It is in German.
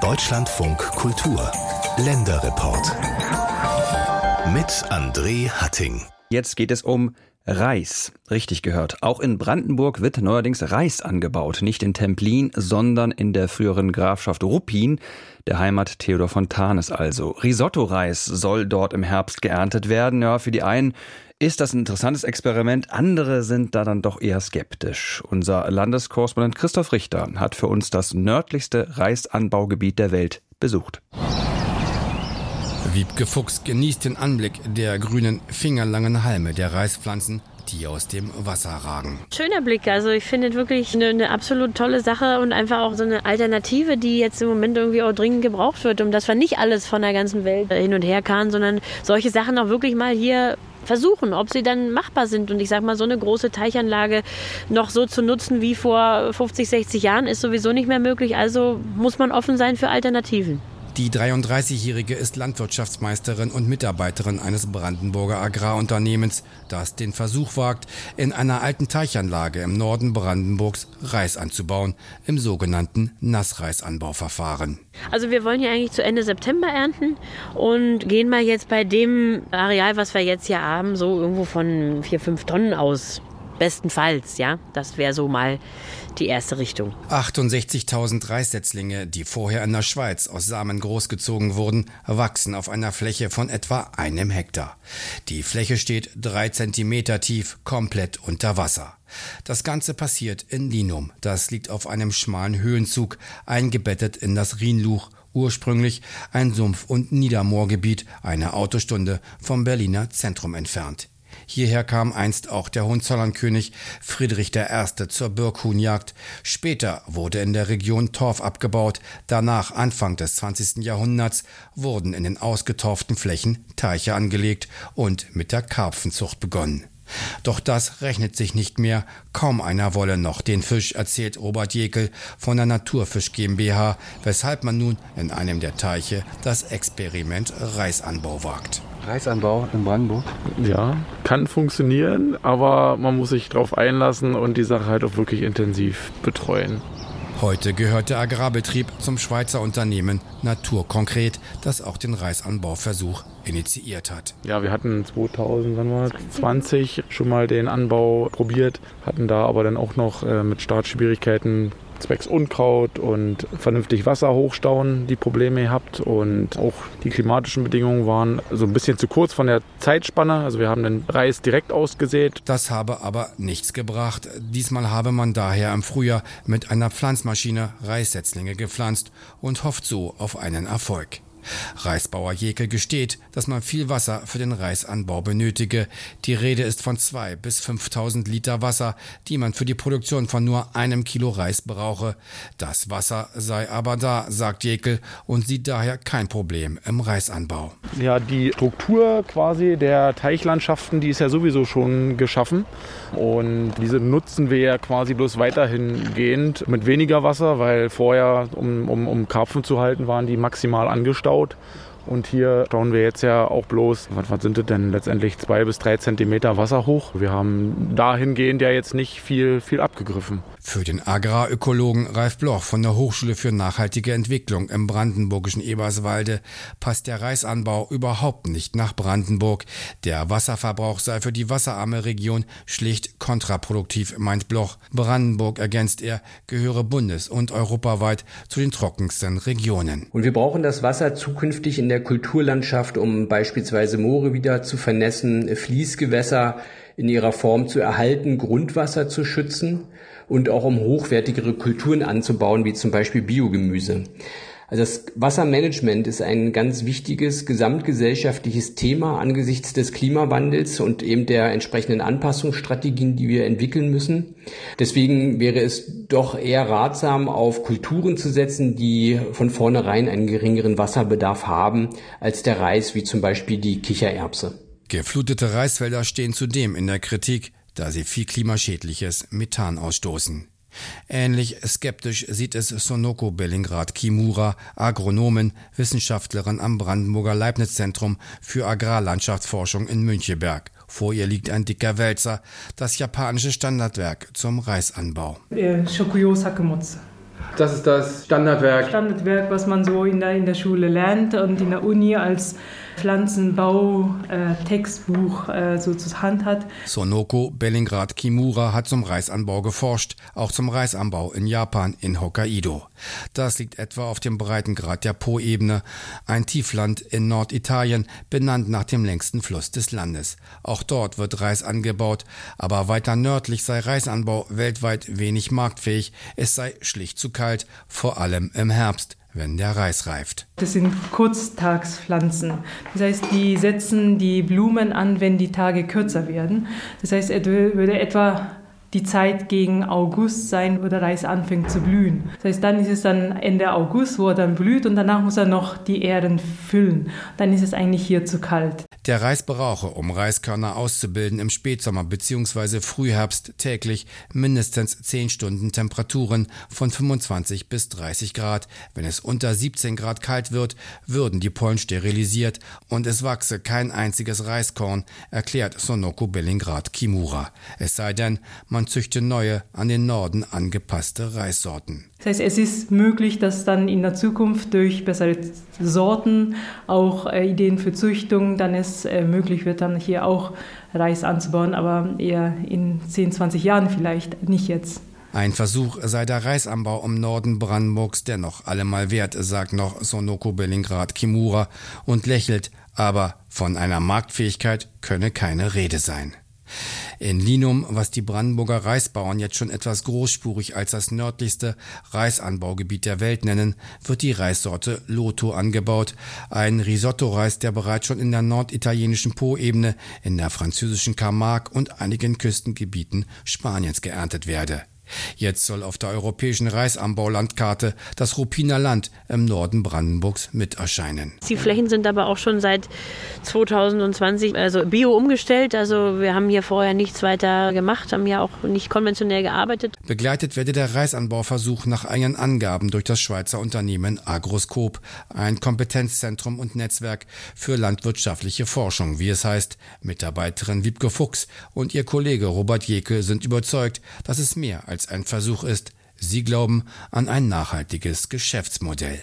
Deutschlandfunk Kultur Länderreport mit André Hatting. Jetzt geht es um Reis. Richtig gehört. Auch in Brandenburg wird neuerdings Reis angebaut. Nicht in Templin, sondern in der früheren Grafschaft Ruppin, der Heimat Theodor Fontanes also. Risotto-Reis soll dort im Herbst geerntet werden. Ja, für die einen ist das ein interessantes Experiment. Andere sind da dann doch eher skeptisch. Unser Landeskorrespondent Christoph Richter hat für uns das nördlichste Reisanbaugebiet der Welt besucht. Wiebke Fuchs genießt den Anblick der grünen, fingerlangen Halme der Reispflanzen, die aus dem Wasser ragen. Schöner Blick, also ich finde wirklich eine, eine, absolut tolle Sache und einfach auch so eine Alternative, die jetzt im Moment irgendwie auch dringend gebraucht wird, um dass wir nicht alles von der ganzen Welt hin und her kann, sondern solche Sachen auch wirklich mal hier versuchen, ob sie dann machbar sind. Und ich sage mal, so eine große Teichanlage noch so zu nutzen wie vor 50, 60 Jahren ist sowieso nicht mehr möglich. Also muss man offen sein für Alternativen. Die 33-Jährige ist Landwirtschaftsmeisterin und Mitarbeiterin eines Brandenburger Agrarunternehmens, das den Versuch wagt, in einer alten Teichanlage im Norden Brandenburgs Reis anzubauen, im sogenannten Nassreisanbauverfahren. Also wir wollen ja eigentlich zu Ende September ernten und gehen mal jetzt bei dem Areal, was wir jetzt hier haben, so irgendwo von vier, fünf Tonnen aus. Bestenfalls, ja. Das wäre so mal die erste Richtung. 68.000 Reissetzlinge, die vorher in der Schweiz aus Samen großgezogen wurden, wachsen auf einer Fläche von etwa einem Hektar. Die Fläche steht drei Zentimeter tief, komplett unter Wasser. Das Ganze passiert in Linum. Das liegt auf einem schmalen Höhenzug, eingebettet in das Rienluch ursprünglich ein Sumpf- und Niedermoorgebiet, eine Autostunde vom Berliner Zentrum entfernt. Hierher kam einst auch der Hohenzollernkönig Friedrich I. zur Birkhuhnjagd. Später wurde in der Region Torf abgebaut. Danach, Anfang des 20. Jahrhunderts, wurden in den ausgetorften Flächen Teiche angelegt und mit der Karpfenzucht begonnen. Doch das rechnet sich nicht mehr. Kaum einer wolle noch den Fisch, erzählt Robert Jekel von der Naturfisch GmbH, weshalb man nun in einem der Teiche das Experiment Reisanbau wagt. Reisanbau in Brandenburg? Ja, kann funktionieren, aber man muss sich darauf einlassen und die Sache halt auch wirklich intensiv betreuen. Heute gehört der Agrarbetrieb zum Schweizer Unternehmen Naturkonkret, das auch den Reisanbauversuch initiiert hat. Ja, wir hatten 2020 schon mal den Anbau probiert, hatten da aber dann auch noch äh, mit Startschwierigkeiten zwecks Unkraut und vernünftig Wasser hochstauen die Probleme gehabt. Und auch die klimatischen Bedingungen waren so ein bisschen zu kurz von der Zeitspanne. Also wir haben den Reis direkt ausgesät. Das habe aber nichts gebracht. Diesmal habe man daher im Frühjahr mit einer Pflanzmaschine Reissetzlinge gepflanzt und hofft so auf einen Erfolg. Reisbauer Jekel gesteht, dass man viel Wasser für den Reisanbau benötige. Die Rede ist von zwei bis 5000 Liter Wasser, die man für die Produktion von nur einem Kilo Reis brauche. Das Wasser sei aber da, sagt Jekel, und sieht daher kein Problem im Reisanbau. Ja, die Struktur quasi der Teichlandschaften, die ist ja sowieso schon geschaffen. Und diese nutzen wir ja quasi bloß weiterhin gehend mit weniger Wasser, weil vorher, um, um, um Karpfen zu halten, waren die maximal angestaut aufgestaut. Und hier stauen wir jetzt ja auch bloß, was, sind das denn letztendlich, zwei bis drei Zentimeter Wasser hoch. Wir haben dahingehend ja jetzt nicht viel, viel abgegriffen. Für den Agrarökologen Ralf Bloch von der Hochschule für nachhaltige Entwicklung im brandenburgischen Eberswalde passt der Reisanbau überhaupt nicht nach Brandenburg. Der Wasserverbrauch sei für die wasserarme Region schlicht kontraproduktiv, meint Bloch. Brandenburg, ergänzt er, gehöre bundes- und europaweit zu den trockensten Regionen. Und wir brauchen das Wasser zukünftig in der Kulturlandschaft, um beispielsweise Moore wieder zu vernässen, Fließgewässer in ihrer Form zu erhalten, Grundwasser zu schützen und auch um hochwertigere Kulturen anzubauen, wie zum Beispiel Biogemüse. Also das Wassermanagement ist ein ganz wichtiges gesamtgesellschaftliches Thema angesichts des Klimawandels und eben der entsprechenden Anpassungsstrategien, die wir entwickeln müssen. Deswegen wäre es doch eher ratsam, auf Kulturen zu setzen, die von vornherein einen geringeren Wasserbedarf haben als der Reis, wie zum Beispiel die Kichererbse. Geflutete Reisfelder stehen zudem in der Kritik, da sie viel klimaschädliches Methan ausstoßen. Ähnlich skeptisch sieht es Sonoko Bellingrad Kimura, Agronomin, Wissenschaftlerin am Brandenburger Leibniz-Zentrum für Agrarlandschaftsforschung in Müncheberg. Vor ihr liegt ein dicker Wälzer, das japanische Standardwerk zum Reisanbau. Das ist das Standardwerk. Standardwerk, was man so in der, in der Schule lernt und in der Uni als Pflanzenbau-Textbuch äh, äh, so zur Hand hat. Sonoko Bellingrad Kimura hat zum Reisanbau geforscht, auch zum Reisanbau in Japan in Hokkaido. Das liegt etwa auf dem Breitengrad der Po-Ebene, ein Tiefland in Norditalien, benannt nach dem längsten Fluss des Landes. Auch dort wird Reis angebaut, aber weiter nördlich sei Reisanbau weltweit wenig marktfähig, es sei schlicht zu kalt, vor allem im Herbst wenn der Reis reift. Das sind Kurztagspflanzen. Das heißt, die setzen die Blumen an, wenn die Tage kürzer werden. Das heißt, er würde etwa die Zeit gegen August sein, wo der Reis anfängt zu blühen. Das heißt, dann ist es dann Ende August, wo er dann blüht und danach muss er noch die Ähren füllen. Dann ist es eigentlich hier zu kalt. Der Reis brauche, um Reiskörner auszubilden, im Spätsommer bzw. Frühherbst täglich mindestens 10 Stunden Temperaturen von 25 bis 30 Grad. Wenn es unter 17 Grad kalt wird, würden die Pollen sterilisiert und es wachse kein einziges Reiskorn, erklärt Sonoko Bellingrad Kimura. Es sei denn, man züchte neue, an den Norden angepasste Reissorten. Das heißt, es ist möglich, dass dann in der Zukunft durch bessere Sorten, auch äh, Ideen für Züchtung, dann es äh, möglich wird, dann hier auch Reis anzubauen, aber eher in 10, 20 Jahren vielleicht, nicht jetzt. Ein Versuch sei der Reisanbau im Norden Brandenburgs dennoch allemal wert, sagt noch Sonoko Bellingrad Kimura und lächelt, aber von einer Marktfähigkeit könne keine Rede sein. In Linum, was die Brandenburger Reisbauern jetzt schon etwas großspurig als das nördlichste Reisanbaugebiet der Welt nennen, wird die Reissorte Loto angebaut, ein Risotto-Reis, der bereits schon in der norditalienischen Po-Ebene, in der französischen Camargue und einigen Küstengebieten Spaniens geerntet werde. Jetzt soll auf der europäischen Reisanbaulandkarte das Ruppiner Land im Norden Brandenburgs mit erscheinen. Die Flächen sind aber auch schon seit 2020 also bio umgestellt. Also wir haben hier vorher nichts weiter gemacht, haben ja auch nicht konventionell gearbeitet. Begleitet werde der Reisanbauversuch nach eigenen Angaben durch das Schweizer Unternehmen Agroscope, ein Kompetenzzentrum und Netzwerk für landwirtschaftliche Forschung, wie es heißt. Mitarbeiterin Wiebke Fuchs und ihr Kollege Robert Jeke sind überzeugt, dass es mehr als ein Versuch ist. Sie glauben an ein nachhaltiges Geschäftsmodell.